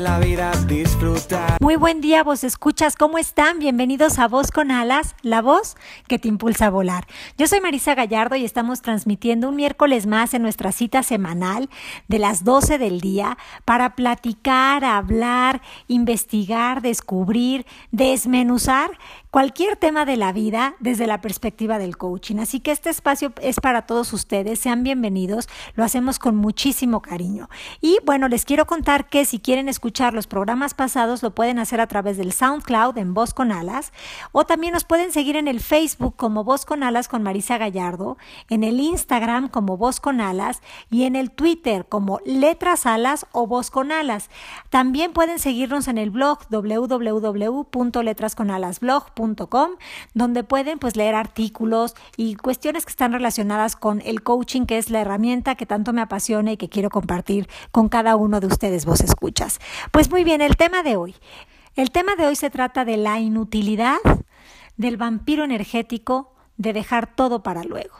la vida, disfrutar. Muy buen día, vos escuchas, ¿cómo están? Bienvenidos a Voz con Alas, la voz que te impulsa a volar. Yo soy Marisa Gallardo y estamos transmitiendo un miércoles más en nuestra cita semanal de las 12 del día para platicar, hablar, investigar, descubrir, desmenuzar cualquier tema de la vida desde la perspectiva del coaching. Así que este espacio es para todos ustedes, sean bienvenidos, lo hacemos con muchísimo cariño. Y bueno, les quiero contar que si quieren escuchar los programas pasados, lo pueden hacer a través del SoundCloud en Voz con Alas, o también nos pueden seguir en el Facebook como Voz con Alas con Marisa Gallardo, en el Instagram como Voz con Alas y en el Twitter como Letras Alas o Voz con Alas. También pueden seguirnos en el blog www.letrasconalasblog.com, donde pueden pues leer artículos y cuestiones que están relacionadas con el coaching, que es la herramienta que tanto me apasiona y que quiero compartir con cada uno de ustedes, vos escuchas. Pues muy bien, el tema de hoy. El tema de hoy se trata de la inutilidad del vampiro energético de dejar todo para luego.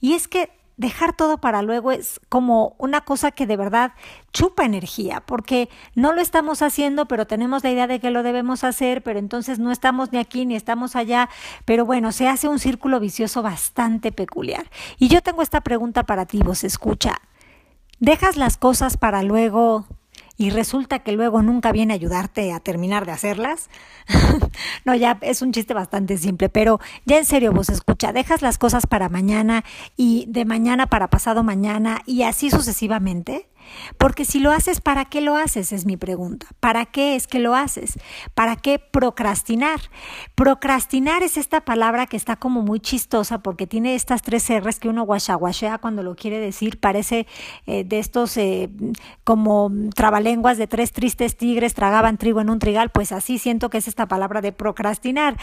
Y es que dejar todo para luego es como una cosa que de verdad chupa energía, porque no lo estamos haciendo, pero tenemos la idea de que lo debemos hacer, pero entonces no estamos ni aquí ni estamos allá, pero bueno, se hace un círculo vicioso bastante peculiar. Y yo tengo esta pregunta para ti, vos escucha, ¿dejas las cosas para luego y resulta que luego nunca viene a ayudarte a terminar de hacerlas. no, ya es un chiste bastante simple, pero ya en serio vos escucha, dejas las cosas para mañana y de mañana para pasado mañana y así sucesivamente. Porque si lo haces, ¿para qué lo haces? Es mi pregunta. ¿Para qué es que lo haces? ¿Para qué procrastinar? Procrastinar es esta palabra que está como muy chistosa porque tiene estas tres R's que uno guachaguachea cuando lo quiere decir. Parece eh, de estos eh, como trabalenguas de tres tristes tigres tragaban trigo en un trigal. Pues así siento que es esta palabra de procrastinar,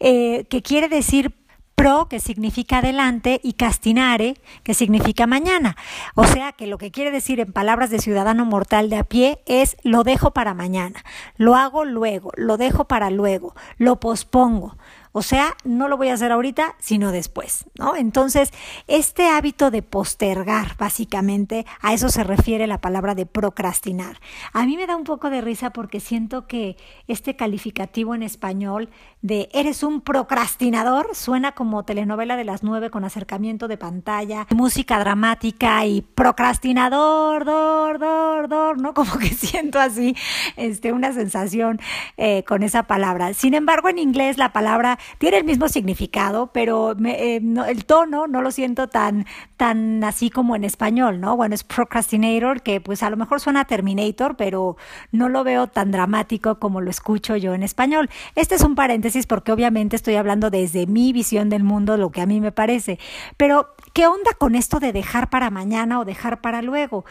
eh, que quiere decir pro, que significa adelante, y castinare, que significa mañana. O sea que lo que quiere decir en palabras de ciudadano mortal de a pie es lo dejo para mañana, lo hago luego, lo dejo para luego, lo pospongo. O sea, no lo voy a hacer ahorita, sino después, ¿no? Entonces, este hábito de postergar, básicamente, a eso se refiere la palabra de procrastinar. A mí me da un poco de risa porque siento que este calificativo en español de eres un procrastinador suena como telenovela de las nueve con acercamiento de pantalla, música dramática y procrastinador, dor, dor, dor, ¿no? Como que siento así este, una sensación eh, con esa palabra. Sin embargo, en inglés la palabra tiene el mismo significado, pero eh, el tono no lo siento tan, tan así como en español, ¿no? Bueno, es procrastinator, que pues a lo mejor suena Terminator, pero no lo veo tan dramático como lo escucho yo en español. Este es un paréntesis porque obviamente estoy hablando desde mi visión del mundo, lo que a mí me parece. Pero, ¿qué onda con esto de dejar para mañana o dejar para luego?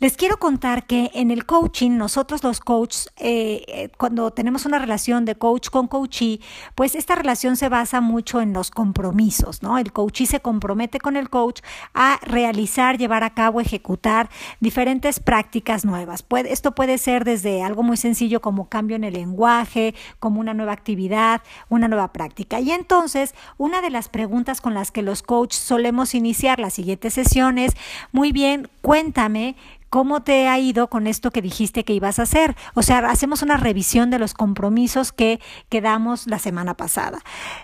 Les quiero contar que en el coaching, nosotros los coaches, eh, eh, cuando tenemos una relación de coach con coachee, pues esta relación se basa mucho en los compromisos, ¿no? El coachee se compromete con el coach a realizar, llevar a cabo, ejecutar diferentes prácticas nuevas. Esto puede ser desde algo muy sencillo como cambio en el lenguaje, como una nueva actividad, una nueva práctica. Y entonces, una de las preguntas con las que los coaches solemos iniciar las siguientes sesiones, muy bien, cuéntame ¿Cómo te ha ido con esto que dijiste que ibas a hacer? O sea, hacemos una revisión de los compromisos que quedamos la semana pasada.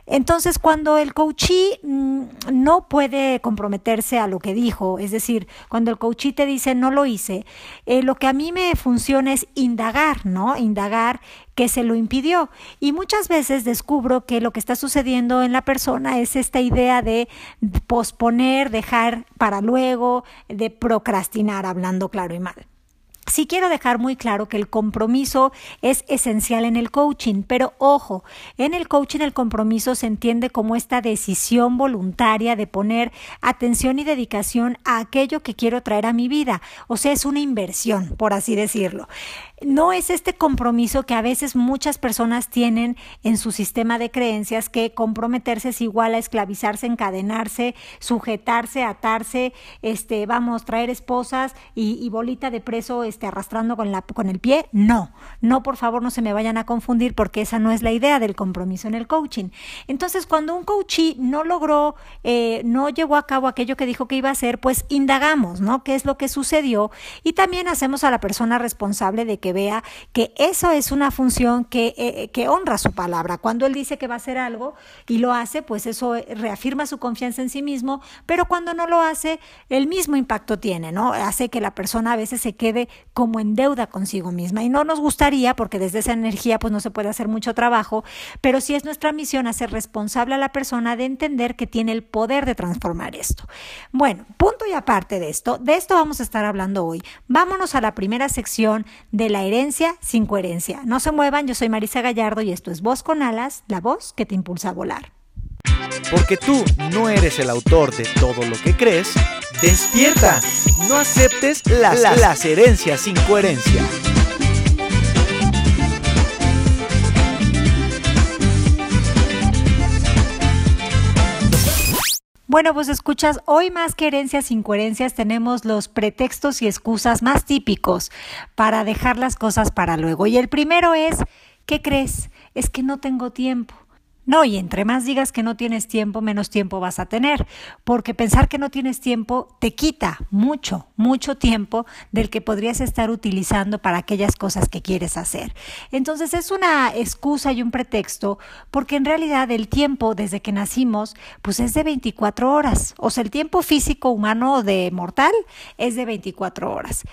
Entonces, cuando el coachee mm, no puede comprometerse a lo que dijo, es decir, cuando el coachee te dice no lo hice, eh, lo que a mí me funciona es indagar, ¿no? Indagar que se lo impidió. Y muchas veces descubro que lo que está sucediendo en la persona es esta idea de posponer, dejar para luego, de procrastinar, hablando claro y mal. Sí quiero dejar muy claro que el compromiso es esencial en el coaching, pero ojo, en el coaching el compromiso se entiende como esta decisión voluntaria de poner atención y dedicación a aquello que quiero traer a mi vida, o sea, es una inversión, por así decirlo. No es este compromiso que a veces muchas personas tienen en su sistema de creencias que comprometerse es igual a esclavizarse, encadenarse, sujetarse, atarse, este, vamos, traer esposas y, bolita de preso este, arrastrando con, la, con el pie. No, no, por favor, no se me vayan a confundir porque esa no es la idea del compromiso en el coaching. Entonces, cuando un coachee no logró, eh, no llevó a cabo aquello que dijo que iba a hacer, pues indagamos, ¿no? ¿Qué es lo que sucedió? Y también hacemos a la persona responsable de que vea que eso es una función que, eh, que honra su palabra. Cuando él dice que va a hacer algo y lo hace, pues eso reafirma su confianza en sí mismo, pero cuando no lo hace, el mismo impacto tiene, ¿no? Hace que la persona a veces se quede como en deuda consigo misma y no nos gustaría porque desde esa energía pues no se puede hacer mucho trabajo, pero sí es nuestra misión hacer responsable a la persona de entender que tiene el poder de transformar esto. Bueno, punto y aparte de esto, de esto vamos a estar hablando hoy. Vámonos a la primera sección de la herencia sin coherencia. No se muevan, yo soy Marisa Gallardo y esto es Voz con Alas, la voz que te impulsa a volar. Porque tú no eres el autor de todo lo que crees, despierta. No aceptes las, las herencias sin coherencia. Bueno, pues escuchas, hoy más que herencias, incoherencias, tenemos los pretextos y excusas más típicos para dejar las cosas para luego. Y el primero es, ¿qué crees? Es que no tengo tiempo. No, y entre más digas que no tienes tiempo, menos tiempo vas a tener, porque pensar que no tienes tiempo te quita mucho, mucho tiempo del que podrías estar utilizando para aquellas cosas que quieres hacer. Entonces es una excusa y un pretexto, porque en realidad el tiempo desde que nacimos, pues es de 24 horas, o sea, el tiempo físico humano de mortal es de 24 horas.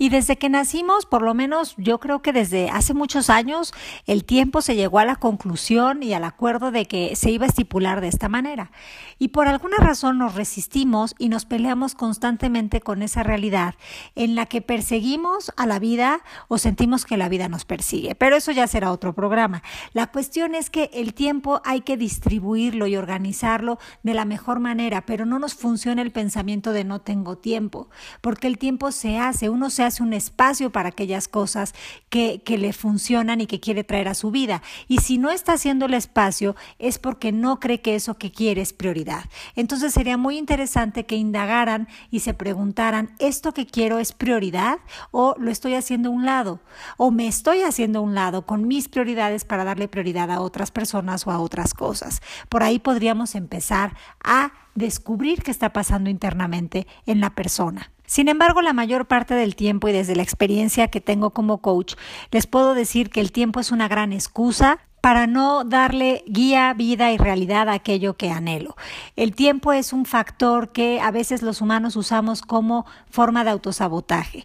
Y desde que nacimos, por lo menos yo creo que desde hace muchos años, el tiempo se llegó a la conclusión y al acuerdo de que se iba a estipular de esta manera. Y por alguna razón nos resistimos y nos peleamos constantemente con esa realidad en la que perseguimos a la vida o sentimos que la vida nos persigue. Pero eso ya será otro programa. La cuestión es que el tiempo hay que distribuirlo y organizarlo de la mejor manera, pero no nos funciona el pensamiento de no tengo tiempo, porque el tiempo se hace, uno se hace un espacio para aquellas cosas que, que le funcionan y que quiere traer a su vida. Y si no está haciendo el espacio es porque no cree que eso que quiere es prioridad. Entonces sería muy interesante que indagaran y se preguntaran, ¿esto que quiero es prioridad o lo estoy haciendo a un lado? ¿O me estoy haciendo a un lado con mis prioridades para darle prioridad a otras personas o a otras cosas? Por ahí podríamos empezar a descubrir qué está pasando internamente en la persona. Sin embargo, la mayor parte del tiempo y desde la experiencia que tengo como coach, les puedo decir que el tiempo es una gran excusa para no darle guía, vida y realidad a aquello que anhelo. El tiempo es un factor que a veces los humanos usamos como forma de autosabotaje.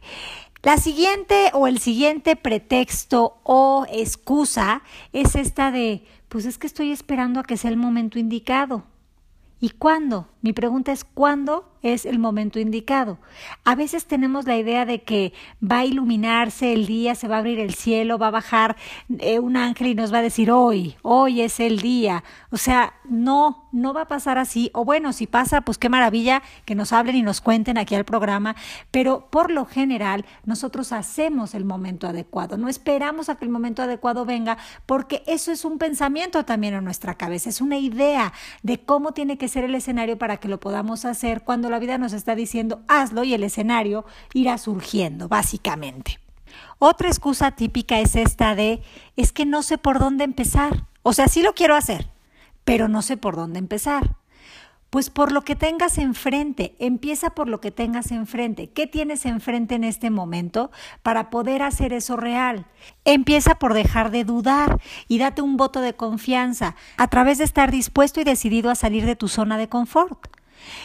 La siguiente o el siguiente pretexto o excusa es esta de, pues es que estoy esperando a que sea el momento indicado. ¿Y cuándo? Mi pregunta es ¿cuándo es el momento indicado? A veces tenemos la idea de que va a iluminarse el día, se va a abrir el cielo, va a bajar eh, un ángel y nos va a decir hoy, hoy es el día. O sea, no, no va a pasar así. O bueno, si pasa, pues qué maravilla que nos hablen y nos cuenten aquí al programa. Pero por lo general, nosotros hacemos el momento adecuado. No esperamos a que el momento adecuado venga porque eso es un pensamiento también en nuestra cabeza. Es una idea de cómo tiene que ser el escenario para que lo podamos hacer cuando la vida nos está diciendo hazlo y el escenario irá surgiendo, básicamente. Otra excusa típica es esta de es que no sé por dónde empezar. O sea, sí lo quiero hacer, pero no sé por dónde empezar. Pues por lo que tengas enfrente, empieza por lo que tengas enfrente. ¿Qué tienes enfrente en este momento para poder hacer eso real? Empieza por dejar de dudar y date un voto de confianza a través de estar dispuesto y decidido a salir de tu zona de confort.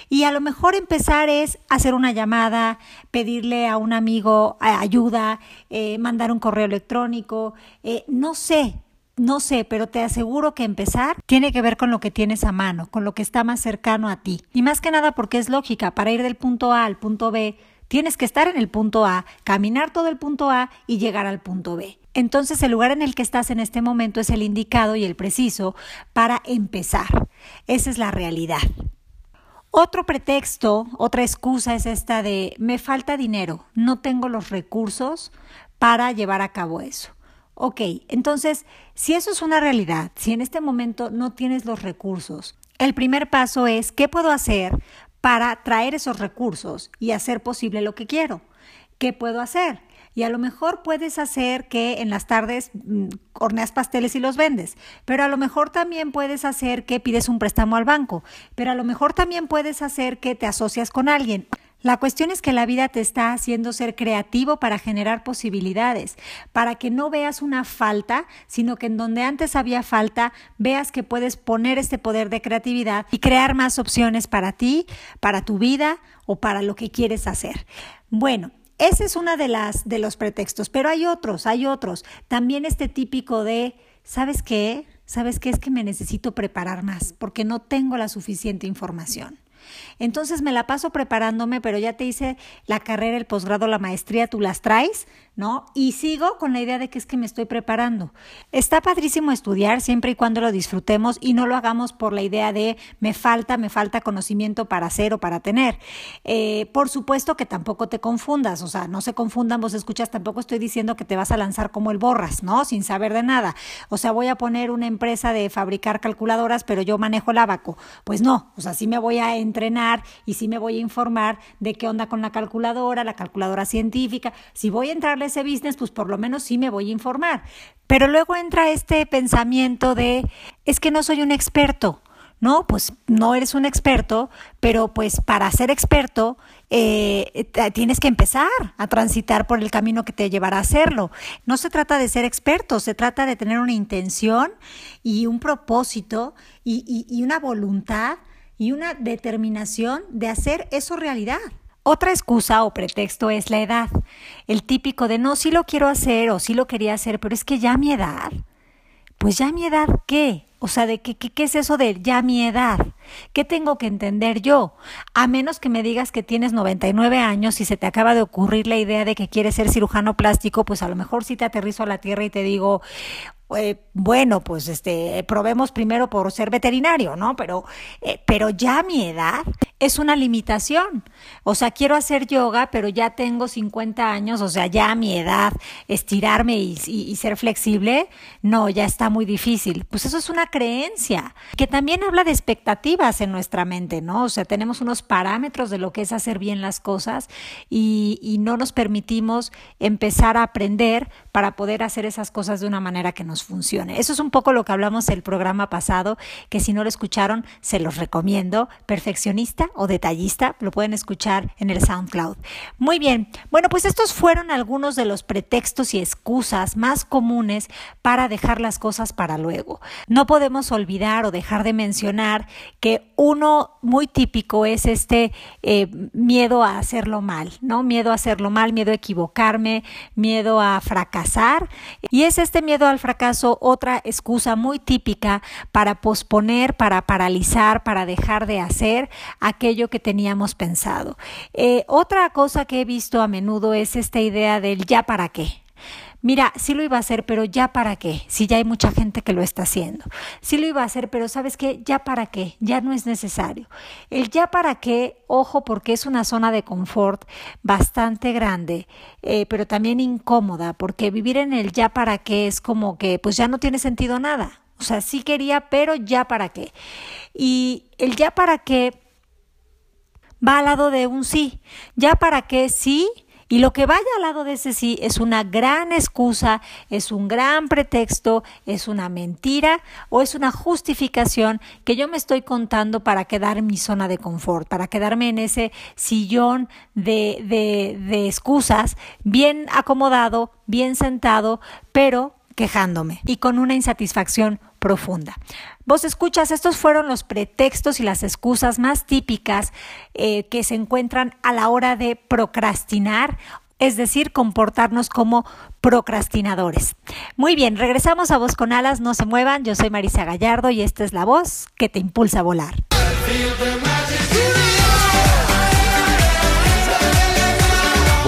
Y a lo mejor empezar es hacer una llamada, pedirle a un amigo eh, ayuda, eh, mandar un correo electrónico, eh, no sé, no sé, pero te aseguro que empezar tiene que ver con lo que tienes a mano, con lo que está más cercano a ti. Y más que nada porque es lógica, para ir del punto A al punto B, tienes que estar en el punto A, caminar todo el punto A y llegar al punto B. Entonces el lugar en el que estás en este momento es el indicado y el preciso para empezar. Esa es la realidad. Otro pretexto, otra excusa es esta de me falta dinero, no tengo los recursos para llevar a cabo eso. Ok, entonces, si eso es una realidad, si en este momento no tienes los recursos, el primer paso es, ¿qué puedo hacer para traer esos recursos y hacer posible lo que quiero? ¿Qué puedo hacer? Y a lo mejor puedes hacer que en las tardes mm, horneas pasteles y los vendes, pero a lo mejor también puedes hacer que pides un préstamo al banco, pero a lo mejor también puedes hacer que te asocias con alguien. La cuestión es que la vida te está haciendo ser creativo para generar posibilidades, para que no veas una falta, sino que en donde antes había falta, veas que puedes poner este poder de creatividad y crear más opciones para ti, para tu vida o para lo que quieres hacer. Bueno, ese es uno de, las, de los pretextos, pero hay otros, hay otros. También este típico de, ¿sabes qué? ¿Sabes qué? Es que me necesito preparar más porque no tengo la suficiente información. Entonces me la paso preparándome, pero ya te hice la carrera, el posgrado, la maestría, tú las traes, ¿no? Y sigo con la idea de que es que me estoy preparando. Está padrísimo estudiar siempre y cuando lo disfrutemos y no lo hagamos por la idea de me falta, me falta conocimiento para hacer o para tener. Eh, por supuesto que tampoco te confundas, o sea, no se confundan, vos escuchas, tampoco estoy diciendo que te vas a lanzar como el borras, ¿no? Sin saber de nada. O sea, voy a poner una empresa de fabricar calculadoras, pero yo manejo el abaco. Pues no, o sea, sí me voy a entrenar y sí me voy a informar de qué onda con la calculadora, la calculadora científica. Si voy a ese business, pues por lo menos sí me voy a informar. Pero luego entra este pensamiento de, es que no soy un experto. No, pues no eres un experto, pero pues para ser experto eh, tienes que empezar a transitar por el camino que te llevará a hacerlo. No se trata de ser experto, se trata de tener una intención y un propósito y una voluntad y una determinación de hacer eso realidad. Otra excusa o pretexto es la edad. El típico de no, sí lo quiero hacer o sí lo quería hacer, pero es que ya mi edad. Pues ya mi edad, ¿qué? O sea, ¿de qué, qué, qué, es eso de ya mi edad? ¿Qué tengo que entender yo? A menos que me digas que tienes 99 años y se te acaba de ocurrir la idea de que quieres ser cirujano plástico, pues a lo mejor sí te aterrizo a la tierra y te digo, eh, bueno, pues este, probemos primero por ser veterinario, ¿no? Pero, eh, pero ya mi edad es una limitación. O sea, quiero hacer yoga, pero ya tengo 50 años, o sea, ya mi edad, estirarme y, y ser flexible, no, ya está muy difícil. Pues eso es una creencia que también habla de expectativas en nuestra mente, ¿no? O sea, tenemos unos parámetros de lo que es hacer bien las cosas y, y no nos permitimos empezar a aprender para poder hacer esas cosas de una manera que nos Eso es un poco lo que hablamos el programa pasado, que si no lo escucharon, se los recomiendo. Perfeccionista o detallista, lo pueden escuchar en el SoundCloud. Muy bien, bueno, pues estos fueron algunos de los pretextos y excusas más comunes para dejar las cosas para luego. No podemos olvidar o dejar de mencionar que uno muy típico es este eh, miedo a hacerlo mal, ¿no? Miedo a hacerlo mal, miedo a equivocarme, miedo a fracasar. Y es este miedo al fracaso otra excusa muy típica para posponer, para paralizar, para dejar de hacer aquello que teníamos pensado. Eh, otra cosa que he visto a menudo es esta idea del ya para qué. Mira, sí lo iba a hacer, pero ya para qué, si ya hay mucha gente que lo está haciendo. Sí lo iba a hacer, pero sabes qué, ya para qué, ya no es necesario. El ya para qué, ojo, porque es una zona de confort bastante grande, eh, pero también incómoda, porque vivir en el ya para qué es como que, pues ya no tiene sentido nada. O sea, sí quería, pero ya para qué. Y el ya para qué va al lado de un sí. Ya para qué sí y lo que vaya al lado de ese sí es una gran excusa, es un gran pretexto, es una mentira o es una justificación que yo me estoy contando para quedar en mi zona de confort, para quedarme en ese sillón de, de, de excusas, bien acomodado, bien sentado, pero quejándome y con una insatisfacción profunda. Vos escuchas, estos fueron los pretextos y las excusas más típicas eh, que se encuentran a la hora de procrastinar es decir, comportarnos como procrastinadores. Muy bien, regresamos a Voz con Alas, no se muevan, yo soy Marisa Gallardo y esta es la voz que te impulsa a volar.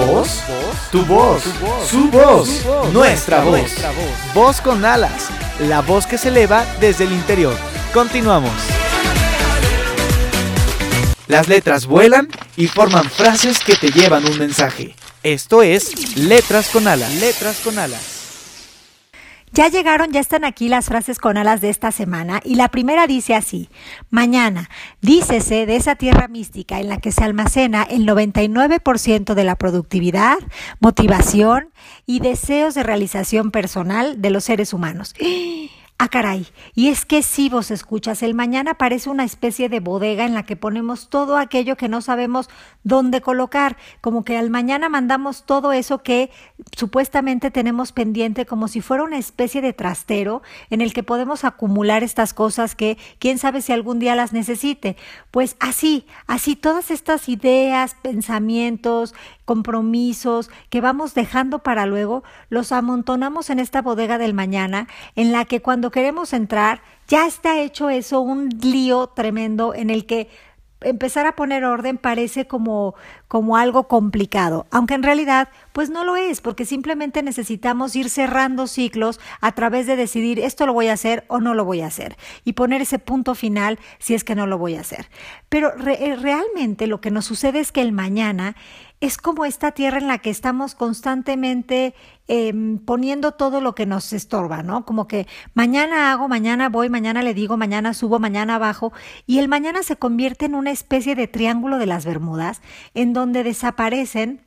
¿Voz? Tu voz, su voz, nuestra voz. Voz con alas, la voz que se eleva desde el interior. Continuamos. Las letras vuelan y forman frases que te llevan un mensaje. Esto es Letras con Alas. Letras con Alas. Ya llegaron, ya están aquí las frases con alas de esta semana y la primera dice así, mañana, dícese de esa tierra mística en la que se almacena el 99% de la productividad, motivación y deseos de realización personal de los seres humanos. Ah, caray. Y es que si vos escuchas, el mañana parece una especie de bodega en la que ponemos todo aquello que no sabemos dónde colocar, como que al mañana mandamos todo eso que supuestamente tenemos pendiente, como si fuera una especie de trastero en el que podemos acumular estas cosas que quién sabe si algún día las necesite. Pues así, así todas estas ideas, pensamientos, compromisos que vamos dejando para luego, los amontonamos en esta bodega del mañana, en la que cuando queremos entrar, ya está hecho eso, un lío tremendo en el que empezar a poner orden parece como, como algo complicado, aunque en realidad pues no lo es, porque simplemente necesitamos ir cerrando ciclos a través de decidir esto lo voy a hacer o no lo voy a hacer y poner ese punto final si es que no lo voy a hacer. Pero eh, realmente lo que nos sucede es que el mañana es como esta tierra en la que estamos constantemente em, poniendo todo lo que nos estorba, ¿no? Como que mañana hago, mañana voy, mañana le digo, mañana subo, mañana bajo, y el mañana se convierte en una especie de triángulo de las Bermudas, en donde desaparecen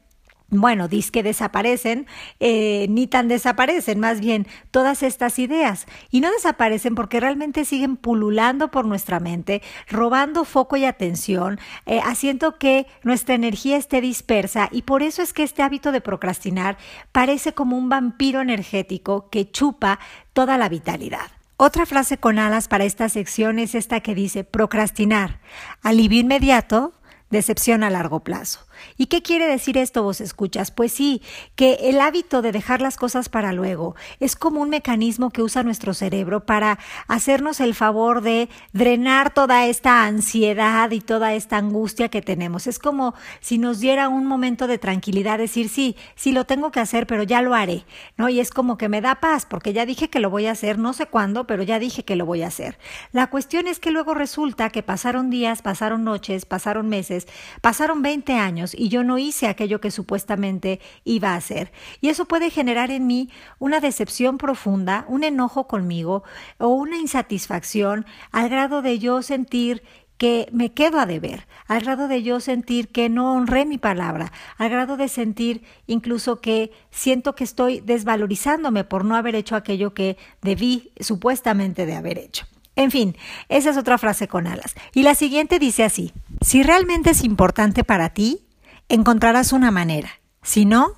bueno, dis que desaparecen, eh, ni tan desaparecen, más bien todas estas ideas. Y no desaparecen porque realmente siguen pululando por nuestra mente, robando foco y atención, eh, haciendo que nuestra energía esté dispersa. Y por eso es que este hábito de procrastinar parece como un vampiro energético que chupa toda la vitalidad. Otra frase con alas para esta sección es esta que dice procrastinar, alivio inmediato, decepción a largo plazo. ¿Y qué quiere decir esto vos escuchas? Pues sí, que el hábito de dejar las cosas para luego es como un mecanismo que usa nuestro cerebro para hacernos el favor de drenar toda esta ansiedad y toda esta angustia que tenemos. Es como si nos diera un momento de tranquilidad, decir, sí, sí lo tengo que hacer, pero ya lo haré, ¿no? Y es como que me da paz, porque ya dije que lo voy a hacer, no sé cuándo, pero ya dije que lo voy a hacer. La cuestión es que luego resulta que pasaron días, pasaron noches, pasaron meses, pasaron 20 años, y yo no hice aquello que supuestamente iba a hacer. Y eso puede generar en mí una decepción profunda, un enojo conmigo o una insatisfacción al grado de yo sentir que me quedo a deber, al grado de yo sentir que no honré mi palabra, al grado de sentir incluso que siento que estoy desvalorizándome por no haber hecho aquello que debí supuestamente de haber hecho. En fin, esa es otra frase con alas. Y la siguiente dice así, si realmente es importante para ti, encontrarás una manera. Si no,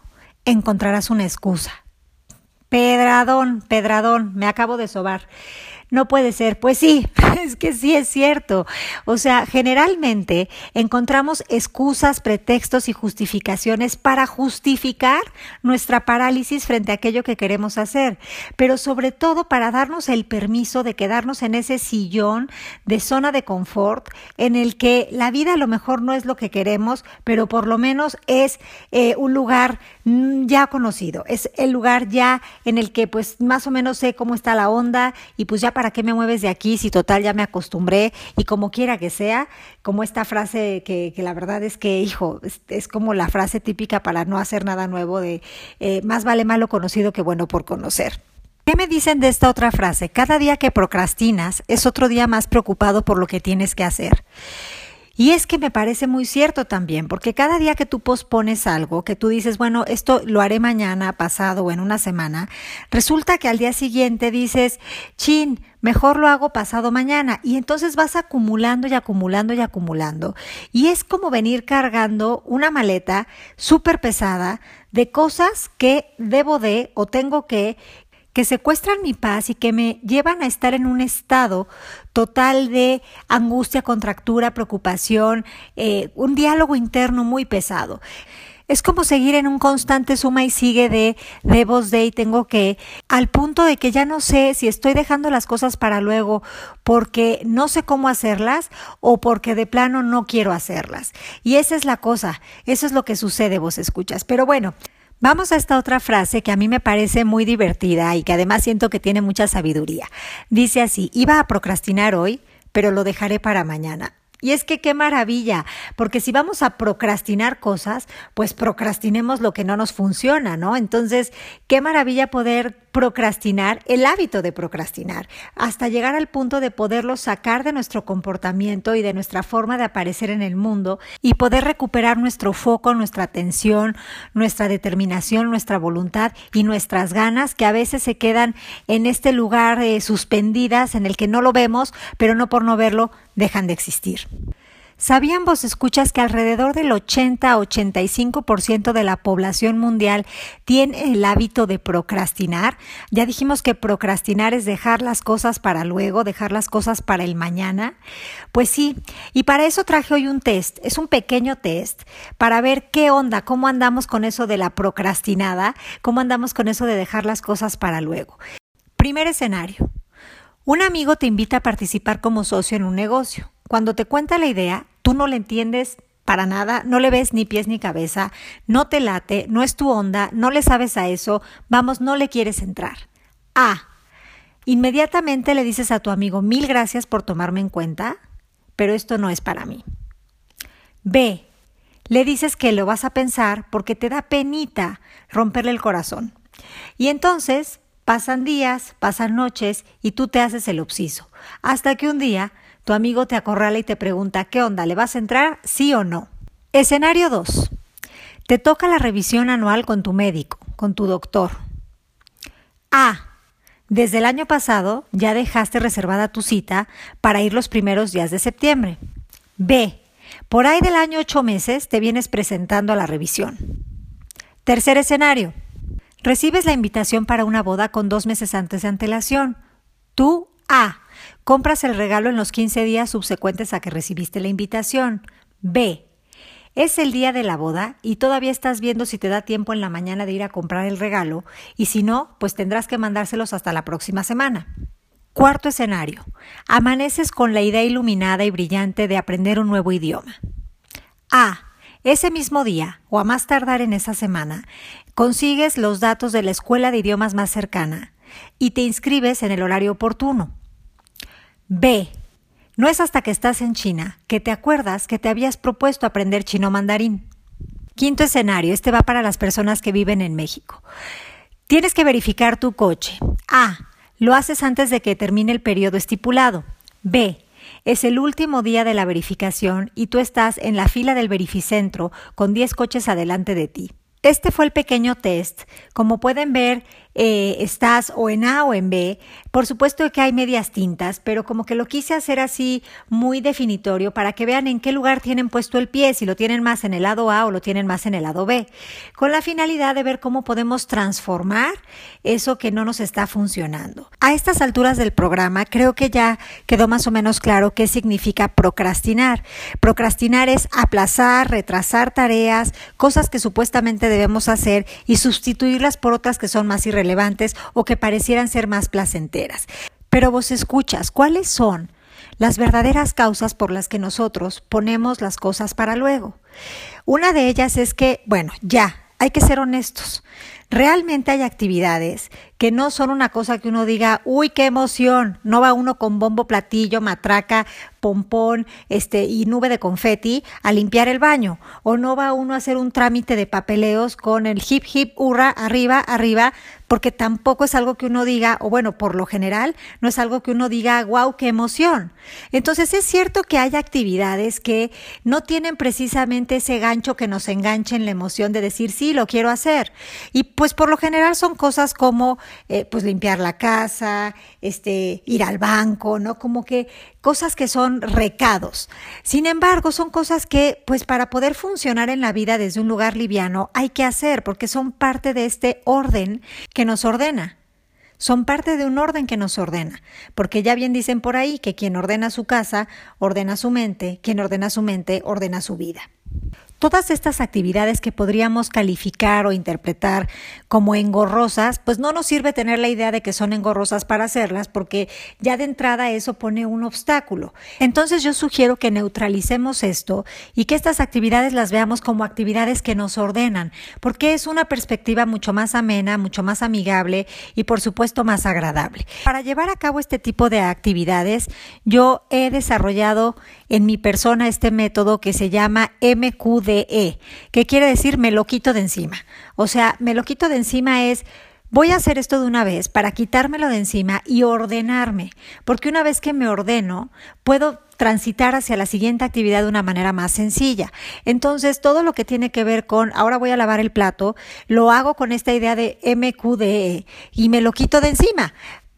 encontrarás una excusa. Pedradón, pedradón, me acabo de sobar no puede ser. Pues sí, es que sí es cierto. O sea, generalmente encontramos excusas, pretextos y justificaciones para justificar nuestra parálisis frente a aquello que queremos hacer, pero sobre todo para darnos el permiso de quedarnos en ese sillón de zona de confort en el que la vida a lo mejor no es lo que queremos, pero por lo menos es eh, un lugar ya conocido, es el lugar ya en el que pues más o menos sé cómo está la onda y pues ya ¿para qué me mueves de aquí si total ya me acostumbré? Y como quiera que sea, como esta frase que, la verdad es que, hijo, es, como la frase típica para no hacer nada nuevo de eh, más vale malo conocido que bueno por conocer. ¿Qué me dicen de esta otra frase? Cada día que procrastinas es otro día más preocupado por lo que tienes que hacer. Y es que me parece muy cierto también, porque cada día que tú pospones algo, que tú dices, bueno, esto lo haré mañana, pasado o en una semana, resulta que al día siguiente dices, chin, mejor lo hago pasado mañana. Y entonces vas acumulando y acumulando y acumulando. Y es como venir cargando una maleta súper pesada de cosas que debo de o tengo que que secuestran mi paz y que me llevan a estar en un estado total de angustia, contractura, preocupación, eh, un diálogo interno muy pesado. Es como seguir en un constante suma y sigue de debos de y tengo que, al punto de que ya no sé si estoy dejando las cosas para luego porque no sé cómo hacerlas o porque de plano no quiero hacerlas. Y esa es la cosa, eso es lo que sucede, vos escuchas. Pero bueno, Vamos a esta otra frase que a mí me parece muy divertida y que además siento que tiene mucha sabiduría. Dice así, iba a procrastinar hoy, pero lo dejaré para mañana. Y es que qué maravilla, porque si vamos a procrastinar cosas, pues procrastinemos lo que no nos funciona, ¿no? Entonces, qué maravilla poder procrastinar, el hábito de procrastinar, hasta llegar al punto de poderlo sacar de nuestro comportamiento y de nuestra forma de aparecer en el mundo y poder recuperar nuestro foco, nuestra atención, nuestra determinación, nuestra voluntad y nuestras ganas que a veces se quedan en este lugar eh, suspendidas en el que no lo vemos, pero no por no verlo dejan de existir. ¿Sabían vos escuchas que alrededor del 80-85% de la población mundial tiene el hábito de procrastinar? Ya dijimos que procrastinar es dejar las cosas para luego, dejar las cosas para el mañana. Pues sí, y para eso traje hoy un test, es un pequeño test para ver qué onda, cómo andamos con eso de la procrastinada, cómo andamos con eso de dejar las cosas para luego. Primer escenario. Un amigo te invita a participar como socio en un negocio. Cuando te cuenta la idea, tú no le entiendes para nada, no le ves ni pies ni cabeza, no te late, no es tu onda, no le sabes a eso, vamos, no le quieres entrar. A. Inmediatamente le dices a tu amigo, mil gracias por tomarme en cuenta, pero esto no es para mí. B. Le dices que lo vas a pensar porque te da penita romperle el corazón. Y entonces Pasan días, pasan noches y tú te haces el obsiso, hasta que un día tu amigo te acorrala y te pregunta, ¿qué onda? ¿Le vas a entrar? ¿Sí o no? Escenario 2. Te toca la revisión anual con tu médico, con tu doctor. A. Desde el año pasado ya dejaste reservada tu cita para ir los primeros días de septiembre. B. Por ahí del año ocho meses te vienes presentando a la revisión. Tercer escenario. Recibes la invitación para una boda con dos meses antes de antelación. Tú, A. Compras el regalo en los 15 días subsecuentes a que recibiste la invitación. B. Es el día de la boda y todavía estás viendo si te da tiempo en la mañana de ir a comprar el regalo y si no, pues tendrás que mandárselos hasta la próxima semana. Cuarto escenario. Amaneces con la idea iluminada y brillante de aprender un nuevo idioma. A. Ese mismo día, o a más tardar en esa semana, consigues los datos de la escuela de idiomas más cercana y te inscribes en el horario oportuno. B. No es hasta que estás en China que te acuerdas que te habías propuesto aprender chino mandarín. Quinto escenario, este va para las personas que viven en México. Tienes que verificar tu coche. A. Lo haces antes de que termine el periodo estipulado. B. Es el último día de la verificación y tú estás en la fila del verificentro con 10 coches adelante de ti. Este fue el pequeño test. Como pueden ver, eh, estás o en A o en B. Por supuesto que hay medias tintas, pero como que lo quise hacer así muy definitorio para que vean en qué lugar tienen puesto el pie, si lo tienen más en el lado A o lo tienen más en el lado B, con la finalidad de ver cómo podemos transformar eso que no nos está funcionando. A estas alturas del programa creo que ya quedó más o menos claro qué significa procrastinar. Procrastinar es aplazar, retrasar tareas, cosas que supuestamente debemos hacer y sustituirlas por otras que son más irrelevantes o que parecieran ser más placenteras. Pero vos escuchas, ¿cuáles son las verdaderas causas por las que nosotros ponemos las cosas para luego? Una de ellas es que, bueno, ya, hay que ser honestos. Realmente hay actividades que no son una cosa que uno diga, uy, qué emoción, no va uno con bombo, platillo, matraca, pompón este, y nube de confeti a limpiar el baño, o no va uno a hacer un trámite de papeleos con el hip hip hurra arriba, arriba, porque tampoco es algo que uno diga, o bueno, por lo general, no es algo que uno diga, wow, qué emoción. Entonces es cierto que hay actividades que no tienen precisamente ese gancho que nos enganche en la emoción de decir, sí, lo quiero hacer. Y pues por lo general son cosas como, eh, pues limpiar la casa, este, ir al banco, ¿no? Como que cosas que son recados. Sin embargo, son cosas que, pues para poder funcionar en la vida desde un lugar liviano, hay que hacer, porque son parte de este orden que nos ordena. Son parte de un orden que nos ordena, porque ya bien dicen por ahí que quien ordena su casa, ordena su mente, quien ordena su mente, ordena su vida. Todas estas actividades que podríamos calificar o interpretar como engorrosas, pues no nos sirve tener la idea de que son engorrosas para hacerlas, porque ya de entrada eso pone un obstáculo. Entonces yo sugiero que neutralicemos esto y que estas actividades las veamos como actividades que nos ordenan, porque es una perspectiva mucho más amena, mucho más amigable y por supuesto más agradable. Para llevar a cabo este tipo de actividades, yo he desarrollado en mi persona este método que se llama MQDE, que quiere decir me lo quito de encima. O sea, me lo quito de encima es Voy a hacer esto de una vez para quitármelo de encima y ordenarme, porque una vez que me ordeno, puedo transitar hacia la siguiente actividad de una manera más sencilla. Entonces, todo lo que tiene que ver con ahora voy a lavar el plato, lo hago con esta idea de MQDE y me lo quito de encima.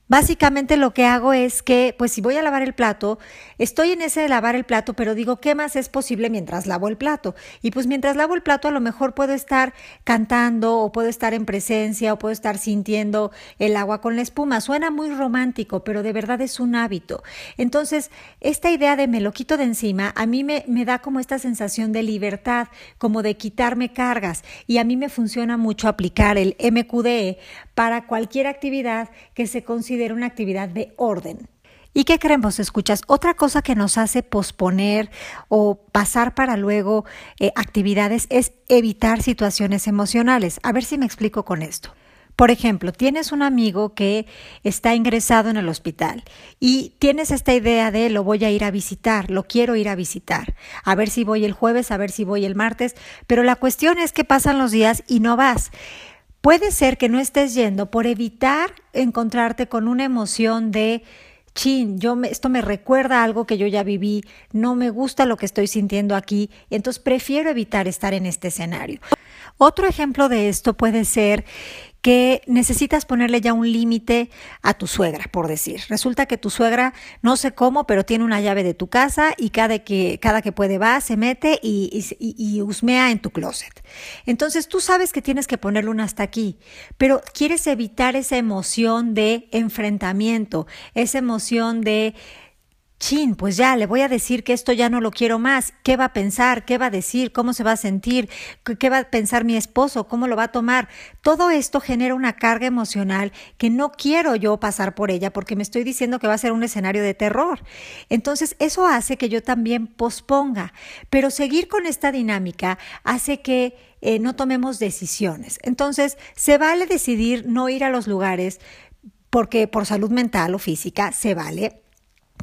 Básicamente lo que hago es que, pues si voy a lavar el plato, estoy en ese de lavar el plato, pero digo, ¿qué más es posible mientras lavo el plato? Y pues mientras lavo el plato a lo mejor puedo estar cantando o puedo estar en presencia o puedo estar sintiendo el agua con la espuma. Suena muy romántico, pero de verdad es un hábito. Entonces, esta idea de me lo quito de encima, a mí me, me da como esta sensación de libertad, como de quitarme cargas. Y a mí me funciona mucho aplicar el MQDE para cualquier actividad que se considere una actividad de orden. ¿Y qué creemos, escuchas? Otra cosa que nos hace posponer o pasar para luego eh, actividades es evitar situaciones emocionales. A ver si me explico con esto. Por ejemplo, tienes un amigo que está ingresado en el hospital y tienes esta idea de lo voy a ir a visitar, lo quiero ir a visitar, a ver si voy el jueves, a ver si voy el martes, pero la cuestión es que pasan los días y no vas. Puede ser que no estés yendo por evitar encontrarte con una emoción de chin, yo esto me recuerda algo que yo ya viví, no me gusta lo que estoy sintiendo aquí, entonces prefiero evitar estar en este escenario. Otro ejemplo de esto puede ser que necesitas ponerle ya un límite a tu suegra, por decir. Resulta que tu suegra, no sé cómo, pero tiene una llave de tu casa y cada que, cada que puede va, se mete y, y, y husmea en tu closet. Entonces tú sabes que tienes que ponerle un hasta aquí, pero quieres evitar esa emoción de enfrentamiento, esa emoción de chin, pues ya le voy a decir que esto ya no lo quiero más, ¿qué va a pensar? ¿Qué va a decir? ¿Cómo se va a sentir? ¿Qué va a pensar mi esposo? ¿Cómo lo va a tomar? Todo esto genera una carga emocional que no quiero yo pasar por ella porque me estoy diciendo que va a ser un escenario de terror. Entonces, eso hace que yo también posponga, pero seguir con esta dinámica hace que eh, no tomemos decisiones. Entonces, se vale decidir no ir a los lugares porque por salud mental o física se vale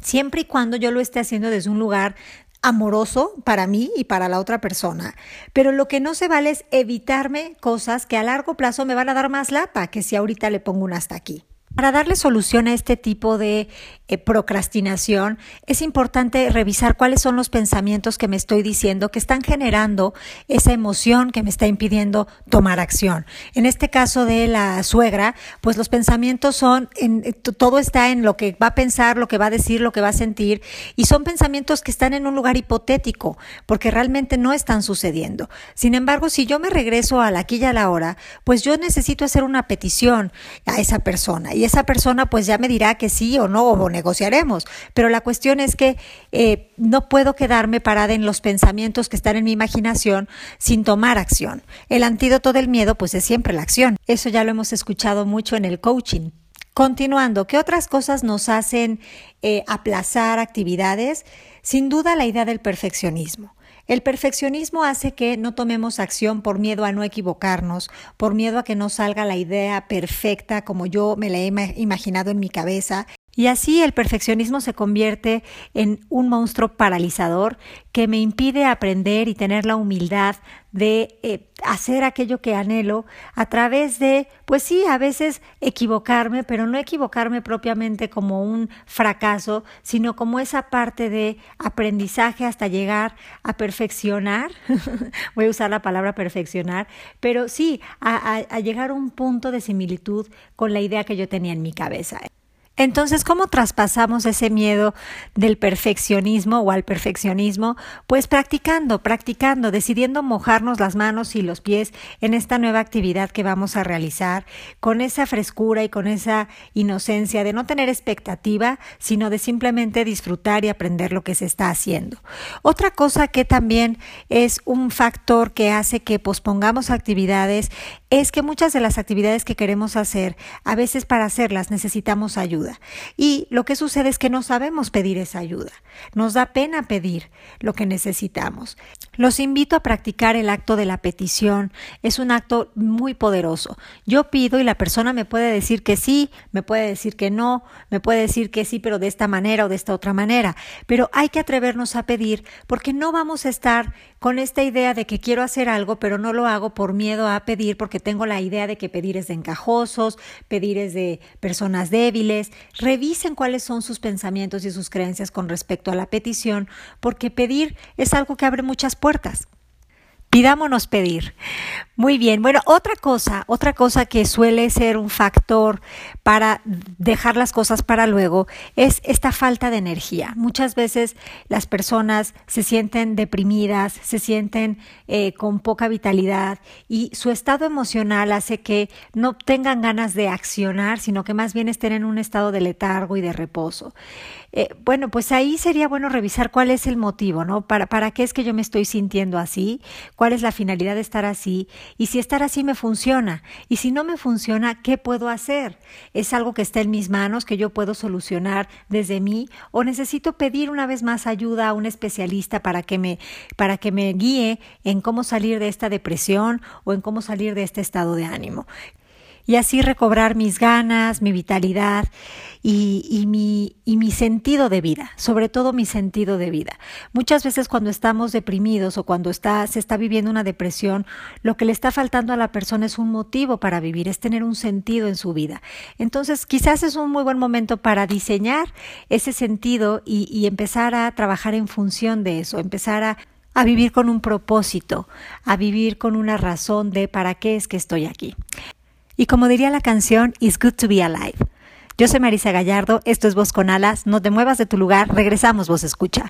siempre y cuando yo lo esté haciendo desde un lugar amoroso para mí y para la otra persona. Pero lo que no se vale es evitarme cosas que a largo plazo me van a dar más lata que si ahorita le pongo un hasta aquí. Para darle solución a este tipo de eh, procrastinación, es importante revisar cuáles son los pensamientos que me estoy diciendo que están generando esa emoción que me está impidiendo tomar acción. En este caso de la suegra, pues los pensamientos son, en, eh, todo está en lo que va a pensar, lo que va a decir, lo que va a sentir, y son pensamientos que están en un lugar hipotético, porque realmente no están sucediendo. Sin embargo, si yo me regreso a la y a la hora, pues yo necesito hacer una petición a esa persona. Y esa persona pues ya me dirá que sí o no, o negociaremos. Pero la cuestión es que eh, no puedo quedarme parada en los pensamientos que están en mi imaginación sin tomar acción. El antídoto del miedo pues es siempre la acción. Eso ya lo hemos escuchado mucho en el coaching. Continuando, ¿qué otras cosas nos hacen eh, aplazar actividades? Sin duda la idea del perfeccionismo. El perfeccionismo hace que no tomemos acción por miedo a no equivocarnos, por miedo a que no salga la idea perfecta como yo me la he imaginado en mi cabeza y así el perfeccionismo se convierte en un monstruo paralizador que me impide aprender y tener la humildad de eh, hacer aquello que anhelo a través de, pues sí, a veces equivocarme, pero no equivocarme propiamente como un fracaso, sino como esa parte de aprendizaje hasta llegar a perfeccionar, voy a usar la palabra perfeccionar, pero sí, a llegar a un punto de similitud con la idea que yo tenía en mi cabeza. Entonces, ¿cómo traspasamos ese miedo del perfeccionismo o al perfeccionismo? Pues practicando, practicando, decidiendo mojarnos las manos y los pies en esta nueva actividad que vamos a realizar, con esa frescura y con esa inocencia de no tener expectativa, sino de simplemente disfrutar y aprender lo que se está haciendo. Otra cosa que también es un factor que hace que pospongamos actividades es que muchas de las actividades que queremos hacer, a veces para hacerlas necesitamos ayuda. Y lo que sucede es que no sabemos pedir esa ayuda. Nos da pena pedir lo que necesitamos. Los invito a practicar el acto de la petición. Es un acto muy poderoso. Yo pido y la persona me puede decir que sí, me puede decir que no, me puede decir que sí, pero de esta manera o de esta otra manera. Pero hay que atrevernos a pedir porque no vamos a estar con esta idea de que quiero hacer algo, pero no lo hago por miedo a pedir porque tengo la idea de que pedir es de encajosos, pedir es de personas débiles. Revisen cuáles son sus pensamientos y sus creencias con respecto a la petición, porque pedir es algo que abre muchas puertas. Pidámonos pedir. Muy bien. Bueno, otra cosa, otra cosa que suele ser un factor para dejar las cosas para luego es esta falta de energía. Muchas veces las personas se sienten deprimidas, se sienten eh, con poca vitalidad y su estado emocional hace que no tengan ganas de accionar, sino que más bien estén en un estado de letargo y de reposo. Eh, bueno, pues ahí sería bueno revisar cuál es el motivo, ¿no? Para, ¿Para qué es que yo me estoy sintiendo así? ¿Cuál es la finalidad de estar así? Y si estar así me funciona. Y si no me funciona, ¿qué puedo hacer? ¿Es algo que está en mis manos, que yo puedo solucionar desde mí? ¿O necesito pedir una vez más ayuda a un especialista para que me, para que me guíe en cómo salir de esta depresión o en cómo salir de este estado de ánimo? Y así recobrar mis ganas, mi vitalidad y, mi, sentido de vida, sobre todo mi sentido de vida. Muchas veces cuando estamos deprimidos o cuando está, se está viviendo una depresión, lo que le está faltando a la persona es un motivo para vivir, es tener un sentido en su vida. Entonces, quizás es un muy buen momento para diseñar ese sentido y, empezar a trabajar en función de eso, empezar a vivir con un propósito, a vivir con una razón de para qué es que estoy aquí. Y como diría la canción, It's Good to Be Alive. Yo soy Marisa Gallardo, esto es Voz con Alas, no te muevas de tu lugar, regresamos, Voz Escucha.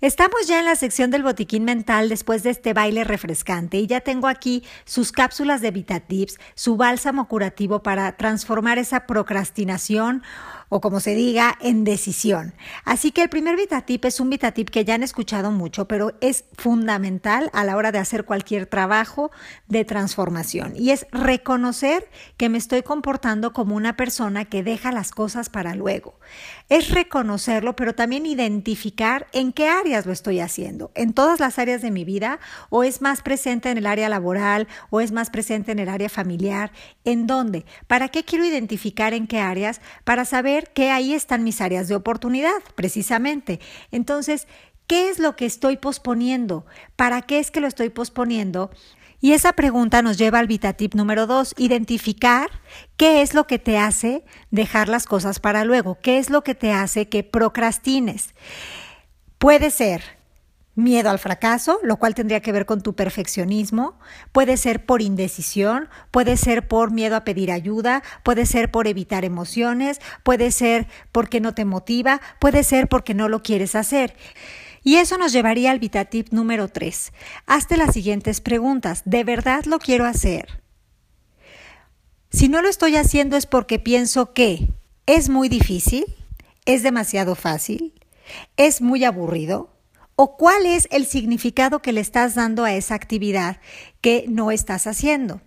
Estamos ya en la sección del botiquín mental después de este baile refrescante y ya tengo aquí sus cápsulas de VitaTips, su bálsamo curativo para transformar esa procrastinación o como se diga, en decisión. Así que el primer VitaTip es un VitaTip que ya han escuchado mucho, pero es fundamental a la hora de hacer cualquier trabajo de transformación y es reconocer que me estoy comportando como una persona que deja las cosas para luego. Es reconocerlo, pero también identificar en qué áreas lo estoy haciendo, en todas las áreas de mi vida o es más presente en el área laboral o es más presente en el área familiar, en dónde, para qué quiero identificar en qué áreas, para saber que ahí están mis áreas de oportunidad, precisamente. Entonces, ¿qué es lo que estoy posponiendo? ¿Para qué es que lo estoy posponiendo? Y esa pregunta nos lleva al VitaTip número dos, identificar qué es lo que te hace dejar las cosas para luego, qué es lo que te hace que procrastines. Puede ser miedo al fracaso, lo cual tendría que ver con tu perfeccionismo, puede ser por indecisión, puede ser por miedo a pedir ayuda, puede ser por evitar emociones, puede ser porque no te motiva, puede ser porque no lo quieres hacer. Y eso nos llevaría al VitaTip número 3. Hazte las siguientes preguntas. ¿De verdad lo quiero hacer? Si no lo estoy haciendo es porque pienso que es muy difícil, es demasiado fácil, es muy aburrido, o cuál es el significado que le estás dando a esa actividad que no estás haciendo.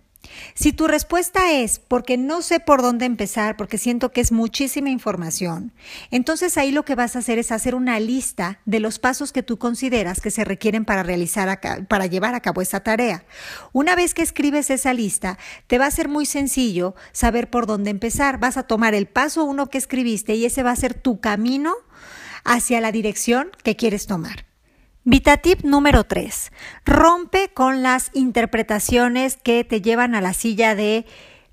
Si tu respuesta es porque no sé por dónde empezar, porque siento que es muchísima información, entonces ahí lo que vas a hacer es hacer una lista de los pasos que tú consideras que se requieren para realizar para llevar a cabo esa tarea. Una vez que escribes esa lista, te va a ser muy sencillo saber por dónde empezar. Vas a tomar el paso uno que escribiste y ese va a ser tu camino hacia la dirección que quieres tomar. Vitatip número 3. Rompe con las interpretaciones que te llevan a la silla de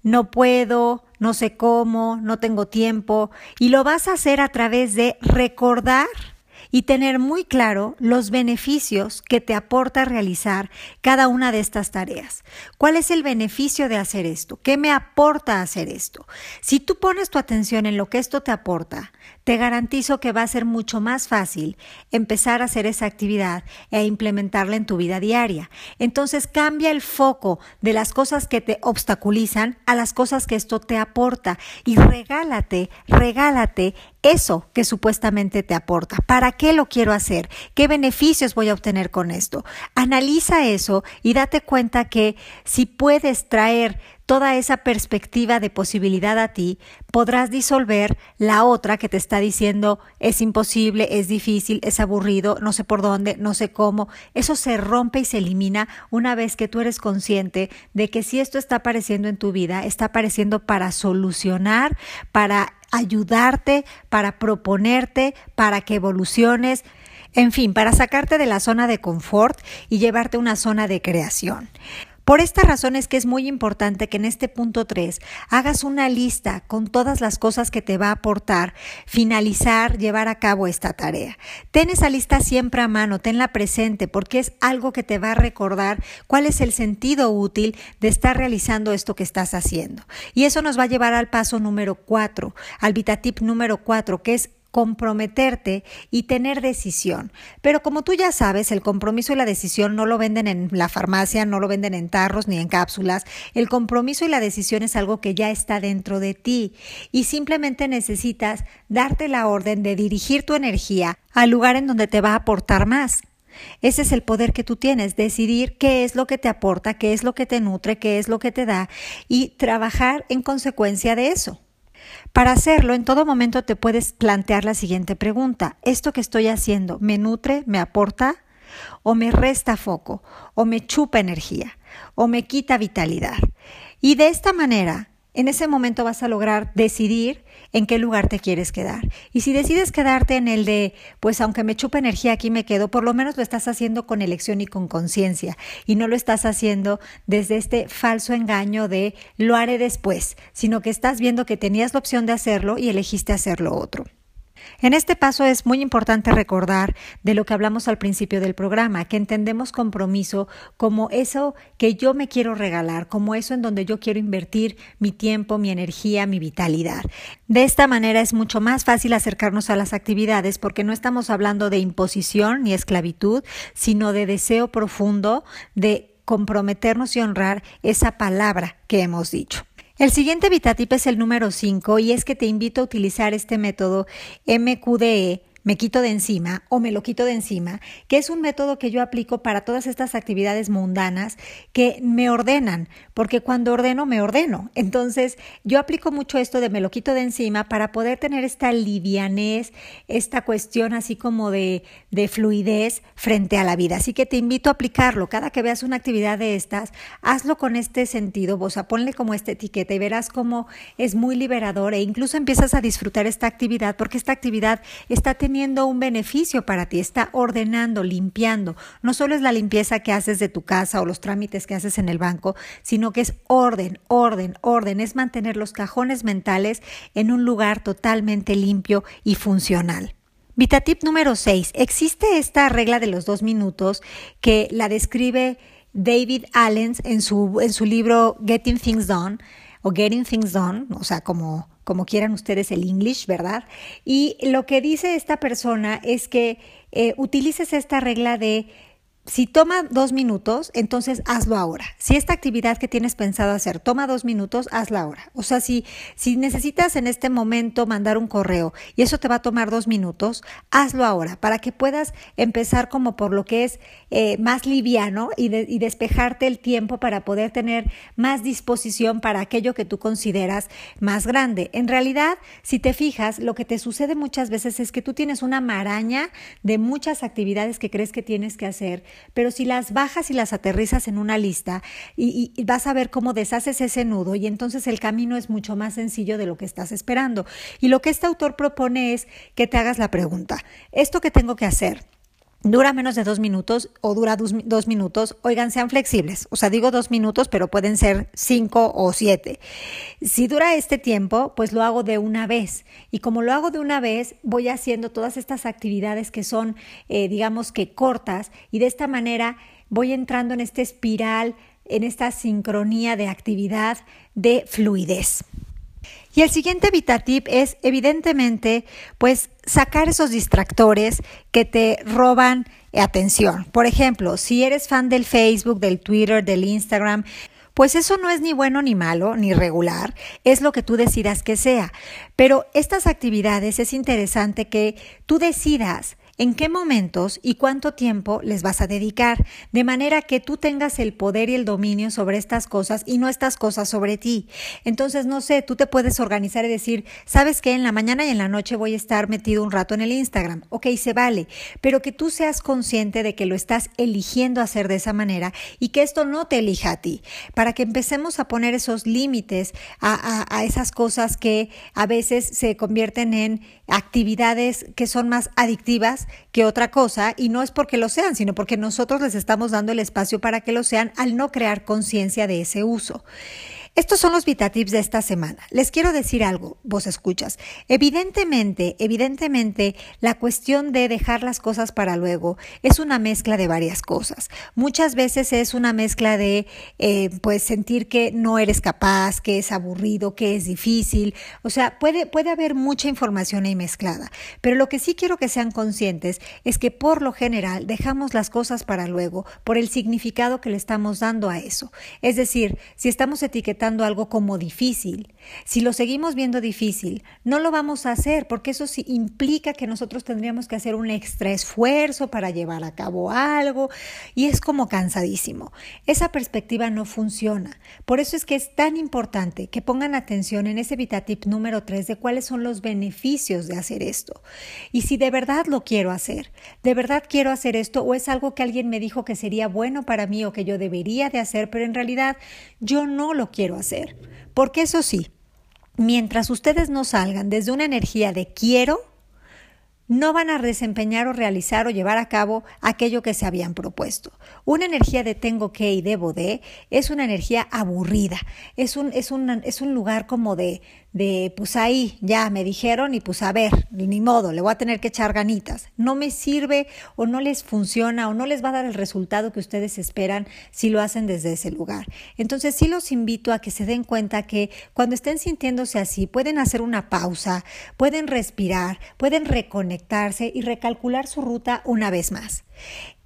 no puedo, no sé cómo, no tengo tiempo, y lo vas a hacer a través de recordar y tener muy claro los beneficios que te aporta realizar cada una de estas tareas. ¿Cuál es el beneficio de hacer esto? ¿Qué me aporta hacer esto? Si tú pones tu atención en lo que esto te aporta, te garantizo que va a ser mucho más fácil empezar a hacer esa actividad e implementarla en tu vida diaria. Entonces cambia el foco de las cosas que te obstaculizan a las cosas que esto te aporta y regálate, regálate eso que supuestamente te aporta. ¿Para qué lo quiero hacer? ¿Qué beneficios voy a obtener con esto? Analiza eso y date cuenta que si puedes traer toda esa perspectiva de posibilidad a ti, podrás disolver la otra que te está diciendo es imposible, es difícil, es aburrido, no sé por dónde, no sé cómo. Eso se rompe y se elimina una vez que tú eres consciente de que si esto está apareciendo en tu vida, está apareciendo para solucionar, para ayudarte, para proponerte, para que evoluciones. En fin, para sacarte de la zona de confort y llevarte a una zona de creación. Por esta razón es que es muy importante que en este punto 3 hagas una lista con todas las cosas que te va a aportar finalizar, llevar a cabo esta tarea. Ten esa lista siempre a mano, tenla presente porque es algo que te va a recordar cuál es el sentido útil de estar realizando esto que estás haciendo. Y eso nos va a llevar al paso número 4, al VitaTip número 4, que es comprometerte y tener decisión. Pero como tú ya sabes, el compromiso y la decisión no lo venden en la farmacia, no lo venden en tarros ni en cápsulas. El compromiso y la decisión es algo que ya está dentro de ti y simplemente necesitas darte la orden de dirigir tu energía al lugar en donde te va a aportar más. Ese es el poder que tú tienes, decidir qué es lo que te aporta, qué es lo que te nutre, qué es lo que te da y trabajar en consecuencia de eso. Para hacerlo, en todo momento te puedes plantear la siguiente pregunta. ¿Esto que estoy haciendo me nutre, me aporta o me resta foco o me chupa energía o me quita vitalidad? Y de esta manera en ese momento vas a lograr decidir en qué lugar te quieres quedar. Y si decides quedarte en el de, pues aunque me chupa energía aquí me quedo, por lo menos lo estás haciendo con elección y con conciencia y no lo estás haciendo desde este falso engaño de lo haré después, sino que estás viendo que tenías la opción de hacerlo y elegiste hacerlo otro. En este paso es muy importante recordar de lo que hablamos al principio del programa, que entendemos compromiso como eso que yo me quiero regalar, como eso en donde yo quiero invertir mi tiempo, mi energía, mi vitalidad. De esta manera es mucho más fácil acercarnos a las actividades porque no estamos hablando de imposición ni esclavitud, sino de deseo profundo de comprometernos y honrar esa palabra que hemos dicho. El siguiente VitaTip es el número 5 y es que te invito a utilizar este método MQDE me quito de encima o me lo quito de encima, que es un método que yo aplico para todas estas actividades mundanas que me ordenan, porque cuando ordeno, me ordeno. Entonces, yo aplico mucho esto de me lo quito de encima para poder tener esta livianez, esta cuestión así como de, de fluidez frente a la vida. Así que te invito a aplicarlo. Cada que veas una actividad de estas, hazlo con este sentido, o sea, ponle como esta etiqueta y verás cómo es muy liberador e incluso empiezas a disfrutar esta actividad porque esta actividad está teniendo teniendo un beneficio para ti, está ordenando, limpiando. No solo es la limpieza que haces de tu casa o los trámites que haces en el banco, sino que es orden, orden, orden, es mantener los cajones mentales en un lugar totalmente limpio y funcional. Vitatip número 6. Existe esta regla de los dos minutos que la describe David Allen en su, en su libro Getting Things Done o Getting Things Done, o sea, como como quieran ustedes el English, ¿verdad? Y lo que dice esta persona es que eh, utilices esta regla de si toma dos minutos, entonces hazlo ahora. Si esta actividad que tienes pensado hacer toma dos minutos, hazla ahora. O sea, si, si necesitas en este momento mandar un correo y eso te va a tomar dos minutos, hazlo ahora para que puedas empezar como por lo que es eh, más liviano y, y despejarte el tiempo para poder tener más disposición para aquello que tú consideras más grande. En realidad, si te fijas, lo que te sucede muchas veces es que tú tienes una maraña de muchas actividades que crees que tienes que hacer pero si las bajas y las aterrizas en una lista y, vas a ver cómo deshaces ese nudo y entonces el camino es mucho más sencillo de lo que estás esperando. Y lo que este autor propone es que te hagas la pregunta, ¿esto que tengo que hacer? Dura menos de dos minutos o dura dos, minutos, oigan, sean flexibles. O sea, digo dos minutos, pero pueden ser cinco o siete. Si dura este tiempo, pues lo hago de una vez. Y como lo hago de una vez, voy haciendo todas estas actividades que son, eh, digamos que cortas, y de esta manera voy entrando en esta espiral, en esta sincronía de actividad de fluidez. Y el siguiente VitaTip es, evidentemente, pues sacar esos distractores que te roban atención. Por ejemplo, si eres fan del Facebook, del Twitter, del Instagram, pues eso no es ni bueno ni malo, ni regular, es lo que tú decidas que sea. Pero estas actividades es interesante que tú decidas en qué momentos y cuánto tiempo les vas a dedicar, de manera que tú tengas el poder y el dominio sobre estas cosas y no estas cosas sobre ti. Entonces, no sé, tú te puedes organizar y decir, sabes que en la mañana y en la noche voy a estar metido un rato en el Instagram. Ok, se vale, pero que tú seas consciente de que lo estás eligiendo hacer de esa manera y que esto no te elija a ti, para que empecemos a poner esos límites a, a esas cosas que a veces se convierten en actividades que son más adictivas que otra cosa y no es porque lo sean, sino porque nosotros les estamos dando el espacio para que lo sean al no crear conciencia de ese uso. Estos son los VitaTips de esta semana. Les quiero decir algo, vos escuchas. Evidentemente, evidentemente, la cuestión de dejar las cosas para luego es una mezcla de varias cosas. Muchas veces es una mezcla de, eh, pues, sentir que no eres capaz, que es aburrido, que es difícil. O sea, puede, puede haber mucha información ahí mezclada. Pero lo que sí quiero que sean conscientes es que por lo general dejamos las cosas para luego por el significado que le estamos dando a eso. Es decir, si estamos etiquetando algo como difícil. Si lo seguimos viendo difícil, no lo vamos a hacer porque eso sí implica que nosotros tendríamos que hacer un extra esfuerzo para llevar a cabo algo y es como cansadísimo. Esa perspectiva no funciona. Por eso es que es tan importante que pongan atención en ese VitaTip número 3 de cuáles son los beneficios de hacer esto. Y si de verdad lo quiero hacer, de verdad quiero hacer esto o es algo que alguien me dijo que sería bueno para mí o que yo debería de hacer, pero en realidad yo no lo quiero hacer. Porque eso sí, mientras ustedes no salgan desde una energía de quiero, no van a desempeñar o realizar o llevar a cabo aquello que se habían propuesto. Una energía de tengo que y debo de es una energía aburrida, es un, es un, es un lugar como de, de, pues ahí, ya me dijeron y pues a ver, ni modo, le voy a tener que echar ganitas. No me sirve o no les funciona o no les va a dar el resultado que ustedes esperan si lo hacen desde ese lugar. Entonces sí los invito a que se den cuenta que cuando estén sintiéndose así, pueden hacer una pausa, pueden respirar, pueden reconectarse y recalcular su ruta una vez más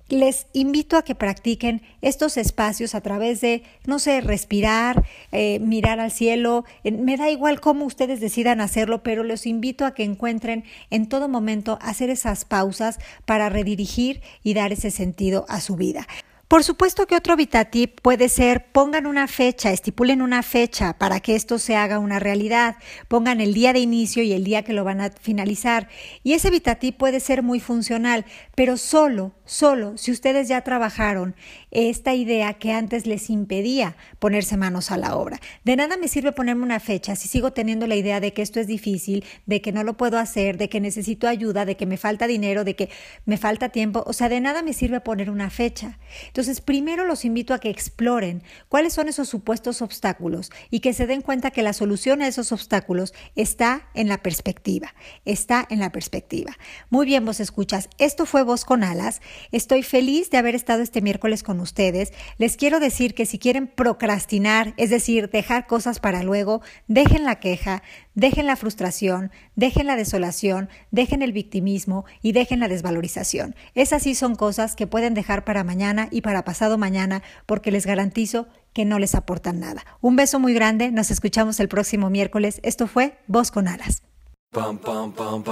les invito a que practiquen estos espacios a través de, no sé, respirar, eh, mirar al cielo. Me da igual cómo ustedes decidan hacerlo, pero los invito a que encuentren en todo momento hacer esas pausas para redirigir y dar ese sentido a su vida. Por supuesto que otro VitaTip puede ser pongan una fecha, estipulen una fecha para que esto se haga una realidad, pongan el día de inicio y el día que lo van a finalizar. Y ese VitaTip puede ser muy funcional, pero solo, solo si ustedes ya trabajaron esta idea que antes les impedía ponerse manos a la obra. De nada me sirve ponerme una fecha si sigo teniendo la idea de que esto es difícil, de que no lo puedo hacer, de que necesito ayuda, de que me falta dinero, de que me falta tiempo. O sea, de nada me sirve poner una fecha. Entonces, primero los invito a que exploren cuáles son esos supuestos obstáculos y que se den cuenta que la solución a esos obstáculos está en la perspectiva, está en la perspectiva. Muy bien, vos escuchas. Esto fue Voz con Alas. Estoy feliz de haber estado este miércoles con ustedes. Les quiero decir que si quieren procrastinar, es decir, dejar cosas para luego, dejen la queja, dejen la frustración, dejen la desolación, dejen el victimismo y dejen la desvalorización. Esas sí son cosas que pueden dejar para mañana y para pasado mañana porque les garantizo que no les aportan nada. Un beso muy grande, nos escuchamos el próximo miércoles. Esto fue Voz con Alas.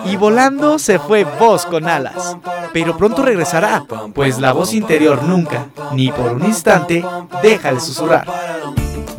Y volando se fue Voz con alas, pero pronto regresará, pues la voz interior nunca, ni por un instante, deja de susurrar.